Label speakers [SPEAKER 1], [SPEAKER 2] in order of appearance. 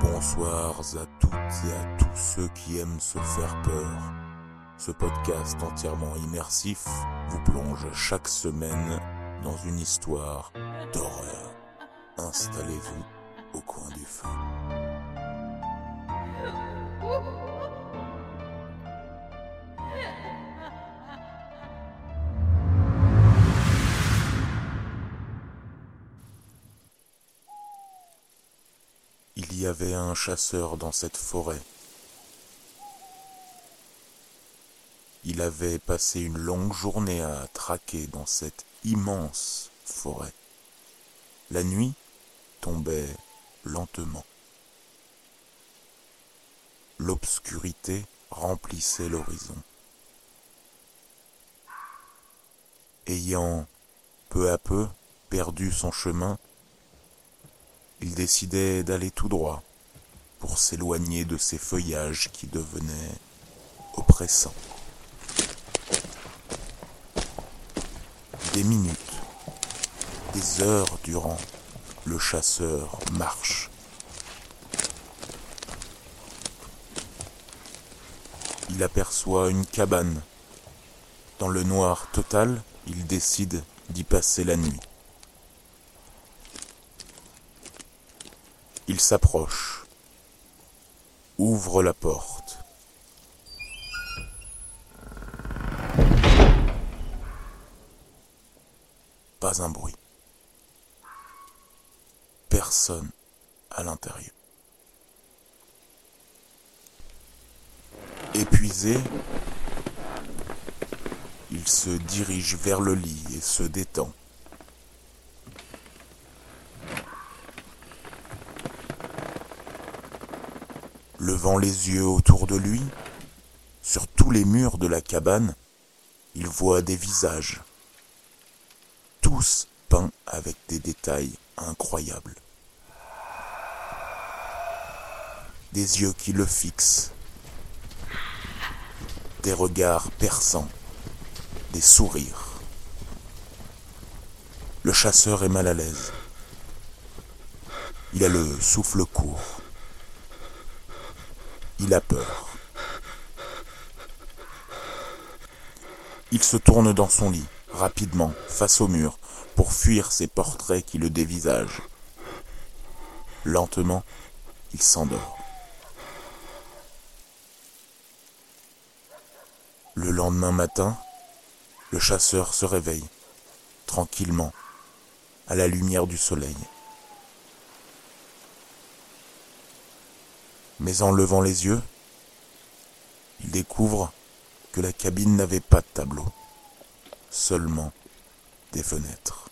[SPEAKER 1] Bonsoir à toutes et à tous ceux qui aiment se faire peur. Ce podcast entièrement immersif vous plonge chaque semaine dans une histoire d'horreur. Installez-vous au coin du feu. Il y avait un chasseur dans cette forêt. Il avait passé une longue journée à traquer dans cette immense forêt. La nuit tombait lentement. L'obscurité remplissait l'horizon. Ayant peu à peu perdu son chemin, il décidait d'aller tout droit pour s'éloigner de ces feuillages qui devenaient oppressants. Des minutes, des heures durant, le chasseur marche. Il aperçoit une cabane. Dans le noir total, il décide d'y passer la nuit. Il s'approche, ouvre la porte. Pas un bruit. Personne à l'intérieur. Épuisé, il se dirige vers le lit et se détend. Levant les yeux autour de lui, sur tous les murs de la cabane, il voit des visages, tous peints avec des détails incroyables. Des yeux qui le fixent, des regards perçants, des sourires. Le chasseur est mal à l'aise. Il a le souffle court. Il a peur. Il se tourne dans son lit, rapidement, face au mur, pour fuir ces portraits qui le dévisagent. Lentement, il s'endort. Le lendemain matin, le chasseur se réveille, tranquillement, à la lumière du soleil. Mais en levant les yeux, il découvre que la cabine n'avait pas de tableau, seulement des fenêtres.